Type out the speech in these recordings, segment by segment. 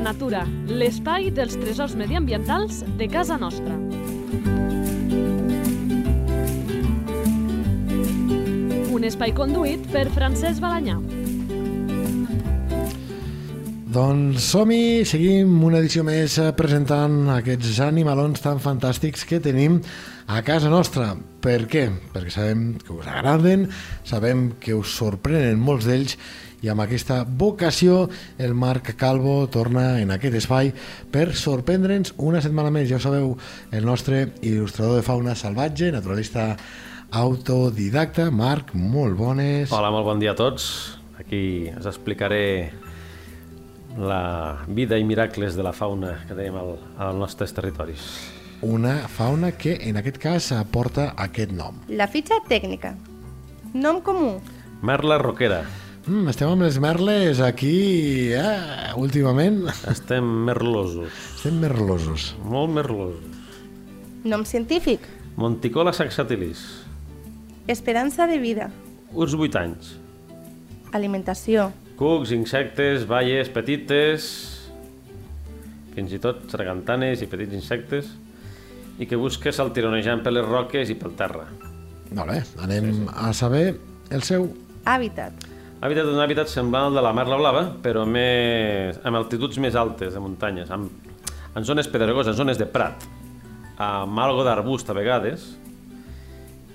la natura, l'espai dels tresors mediambientals de casa nostra. Un espai conduït per Francesc Balanyà. Doncs som-hi, seguim una edició més eh, presentant aquests animalons tan fantàstics que tenim a casa nostra. Per què? Perquè sabem que us agraden, sabem que us sorprenen molts d'ells i amb aquesta vocació el Marc Calvo torna en aquest espai per sorprendre'ns una setmana més. Ja ho sabeu, el nostre il·lustrador de fauna salvatge, naturalista autodidacta. Marc, molt bones. Hola, molt bon dia a tots. Aquí us explicaré la vida i miracles de la fauna que tenim al, als nostres territoris. Una fauna que en aquest cas porta aquest nom. La fitxa tècnica. Nom comú. Merla roquera. Mm, estem amb les merles aquí, eh, últimament. Estem merlosos. Estem merlosos. Molt merlosos. Nom científic. Monticola saxatilis. Esperança de vida. Uns 8 anys. Alimentació. Cucs, insectes, baies petites, fins i tot sargantanes i petits insectes, i que busques el tironejant per les roques i pel terra. Molt bé, anem sí, sí. a saber el seu... Hàbitat. Hàbitat un hàbitat semblant al de la merla blava, però més, amb altituds més altes de muntanyes, amb, en zones pedregoses, en zones de prat, amb algo d'arbust a vegades,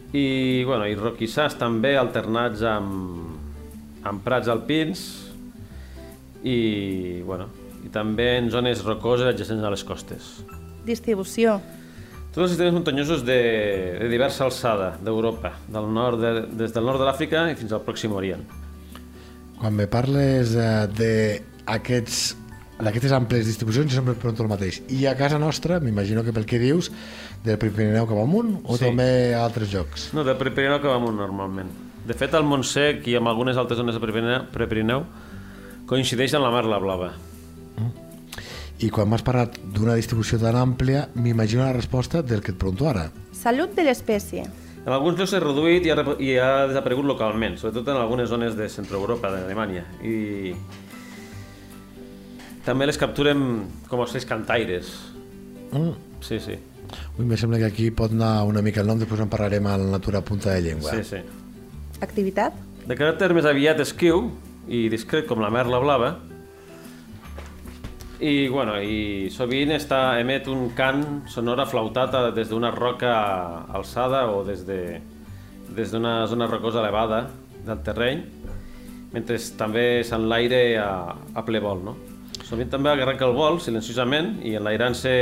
i, bueno, i roquissars també alternats amb, amb prats alpins i, bueno, i també en zones rocoses adjacents a les costes. Distribució. Tots els sistemes muntanyosos de, de diversa alçada d'Europa, del nord de, des del nord de l'Àfrica i fins al Pròxim Orient. Quan me parles eh, d'aquests d'aquestes amples distribucions jo sempre et pregunto el mateix. I a casa nostra, m'imagino que pel que dius, del Prepirineu cap amunt o sí. també a altres llocs? No, del Prepirineu cap amunt normalment. De fet, el Montsec i amb algunes altres zones de Prepirineu coincideix en la Mar la Blava. Mm. I quan m'has parlat d'una distribució tan àmplia, m'imagino la resposta del que et pregunto ara. Salut de l'espècie. En alguns llocs s'ha reduït i ha, i ha desaparegut localment, sobretot en algunes zones de Centroeuropa, d'Alemanya. I també les capturem com els seis cantaires. Mm. Sí, sí. Ui, me sembla que aquí pot anar una mica el nom, després en parlarem al Natura Punta de Llengua. Sí, sí. Activitat? De caràcter més aviat esquiu i discret com la merla blava, i, bueno, i sovint està, emet un cant sonor aflautat des d'una roca alçada o des de des d'una zona rocosa elevada del terreny, mentre també s'enlaire a, a ple vol. No? Sovint també arrenca el vol silenciosament i enlairant-se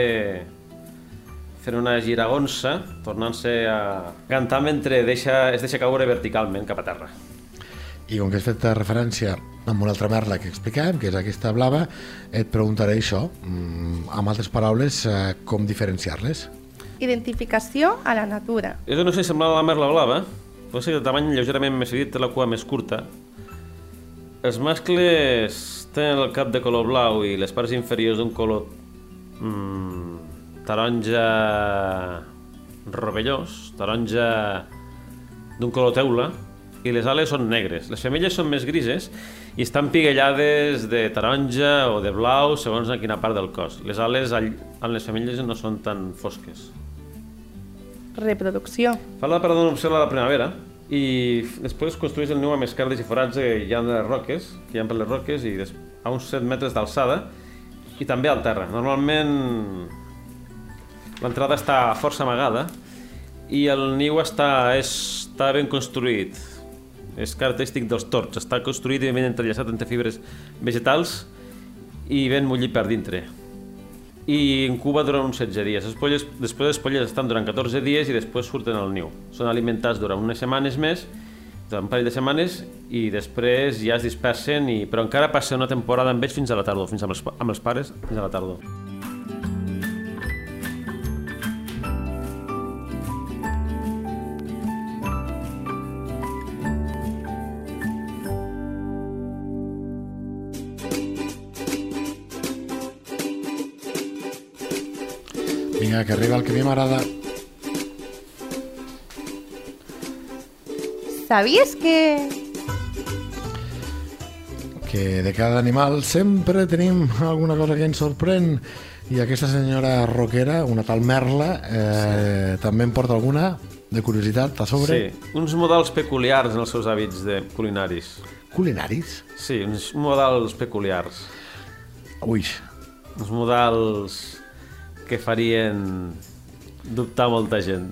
fent una giragonsa, tornant-se a cantar mentre deixa, es deixa caure verticalment cap a terra. I com que has fet referència amb una altra merla que explicàvem, que és aquesta blava, et preguntaré això, mm, amb altres paraules, eh, com diferenciar-les. Identificació a la natura. És una sé semblant a la merla blava, pot ser de tamany lleugerament més dit, té la cua més curta. Els mascles tenen el cap de color blau i les parts inferiors d'un color mm, taronja rovellós, taronja d'un color teula, i les ales són negres. Les femelles són més grises i estan piguellades de taronja o de blau segons a quina part del cos. Les ales en les femelles no són tan fosques. Reproducció. Fa la parada d'opció a la primavera i després construeix el niu amb escardes i forats que hi ha de les roques, que hi ha per les roques i a uns 7 metres d'alçada i també al terra. Normalment l'entrada està força amagada i el niu està, està ben construït és característic dels torts. Està construït i ben entrellaçat entre fibres vegetals i ben mullit per dintre. I incuba durant uns 16 dies. Les polles, després les polles estan durant 14 dies i després surten al niu. Són alimentats durant unes setmanes més, durant un parell de setmanes, i després ja es dispersen, i... però encara passa una temporada amb ells fins a la tardor, fins amb els, amb els pares fins a la tardor. Vinga, que arriba el que a mi m'agrada. ¿Sabías que...? que de cada animal sempre tenim alguna cosa que ens sorprèn i aquesta senyora roquera, una tal Merla, eh, també en porta alguna de curiositat a sobre. Sí, uns models peculiars en els seus hàbits de culinaris. Culinaris? Sí, uns models peculiars. Ui, Uns models que farien dubtar molta gent.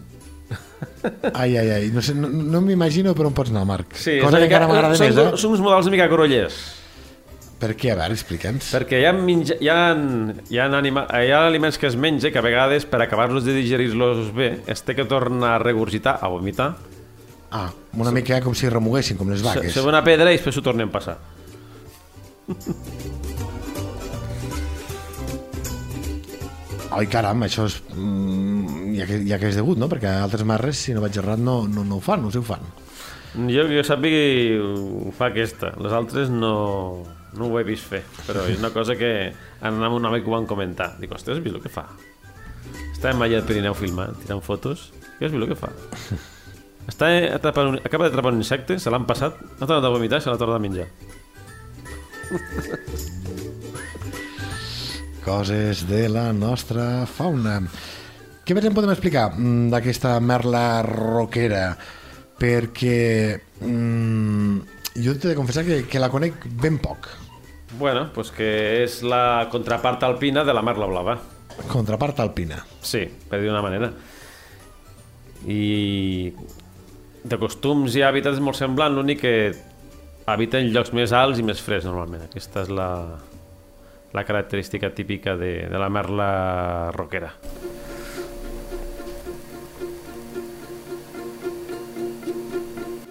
ai, ai, ai. No, sé, no, no m'imagino per on pots anar, Marc. Sí, Cosa que encara m'agrada més, eh? Són uns models una mica grollers. Per què? A veure, explica'ns. Perquè hi ha, menja, hi, ha, hi, ha anima, hi ha aliments que es menja que a vegades per acabar-los de digerir-los bé es té que tornar a regurgitar, a vomitar, Ah, una mica com si remuguessin, com les se, vaques. se ve una pedra i després s'ho tornen a passar. Ai, caram, això és... Mm, ja, que, ja que és degut, no? Perquè altres marres, si no vaig errat, no, no, no ho fan, no sé ho fan. Jo, jo sàpiga ho fa aquesta, les altres no, no ho he vist fer, però és una cosa que amb un home que ho van comentar. Dic, ostres, has vist el que fa? Estàvem allà al Pirineu filmant, tirant fotos, i has vist el que fa? Està atrapant acaba d'atrapar un insecte, se l'han passat, ha tornat a vomitar se l'ha tornat a menjar. Coses de la nostra fauna. Què més en podem explicar mm, d'aquesta merla roquera? Perquè mm, jo t'he de confessar que, que la conec ben poc. Bueno, pues que és la contrapart alpina de la merla blava. Contrapart alpina. Sí, per dir una manera. I de costums i hàbitats molt semblant, l'únic que habita en llocs més alts i més freds normalment. Aquesta és la, la característica típica de, de la merla roquera.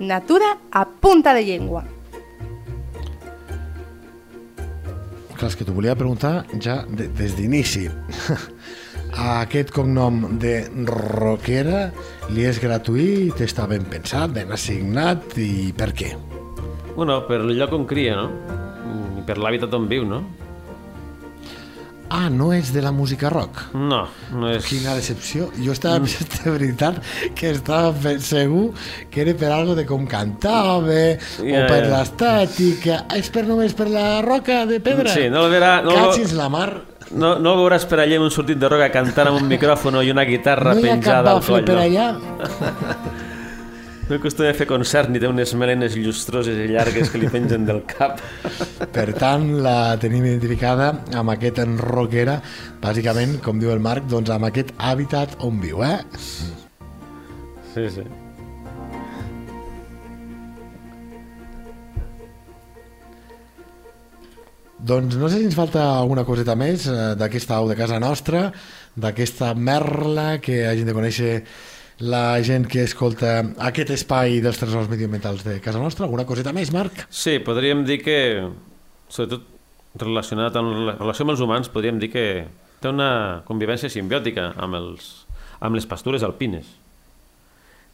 Natura a punta de llengua. Clar, és que t'ho volia preguntar ja de, des d'inici. Aquest cognom de roquera li és gratuït, està ben pensat, ben assignat i per què? Bueno, per el lloc on cria, no? I per l'hàbitat on viu, no? Ah, no és de la música rock. No, no és... Quina decepció. Jo estava pensant de veritat que estava segur que era per algo de com cantava o Ja, per ja. l'estètica. És per només per la roca de pedra? Sí, no el verà... No, Cachis la mar. no, no el veuràs per allà amb un sortit de roca cantant amb un micròfon i una guitarra No hi ha cap penjada al bafle coll. per no. allà? No acostuma a fer concerts ni té unes melenes llustroses i llargues que li pengen del cap. Per tant, la tenim identificada amb aquest en roquera, bàsicament, com diu el Marc, doncs amb aquest hàbitat on viu, eh? Sí, sí. Doncs no sé si ens falta alguna coseta més eh, d'aquesta au de casa nostra, d'aquesta merla que hagin de conèixer la gent que escolta aquest espai dels tresors medioambientals de casa nostra. Alguna coseta més, Marc? Sí, podríem dir que, sobretot relacionat amb la relació amb els humans, podríem dir que té una convivència simbiòtica amb, els, amb les pastures alpines.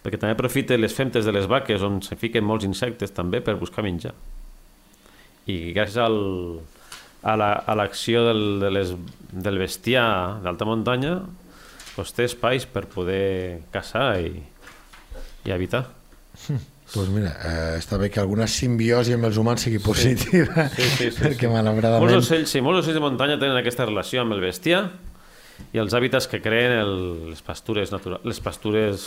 Perquè també aprofita les femtes de les vaques on se fiquen molts insectes també per buscar menjar. I gràcies al, a la- a l'acció la, del, de les, del bestiar d'alta muntanya doncs té espais per poder caçar i, i habitar. Doncs pues mira, eh, està bé que alguna simbiosi amb els humans sigui positiva, Sí, sí, sí, perquè sí. malauradament... Molts ocells, sí, molts ocells de muntanya tenen aquesta relació amb el bestiar i els hàbitats que creen el, les pastures naturals, les pastures...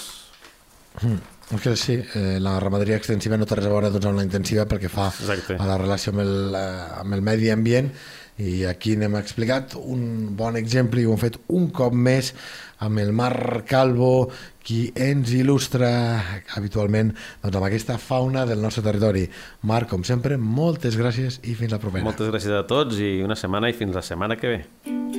És que sí, eh, la ramaderia extensiva no té res a veure doncs, amb la intensiva perquè fa Exacte. a la relació amb el, eh, amb el medi ambient i aquí n'hem explicat un bon exemple i ho hem fet un cop més amb el Marc Calvo qui ens il·lustra habitualment doncs, amb aquesta fauna del nostre territori. Marc, com sempre, moltes gràcies i fins la propera. Moltes gràcies a tots i una setmana i fins la setmana que ve.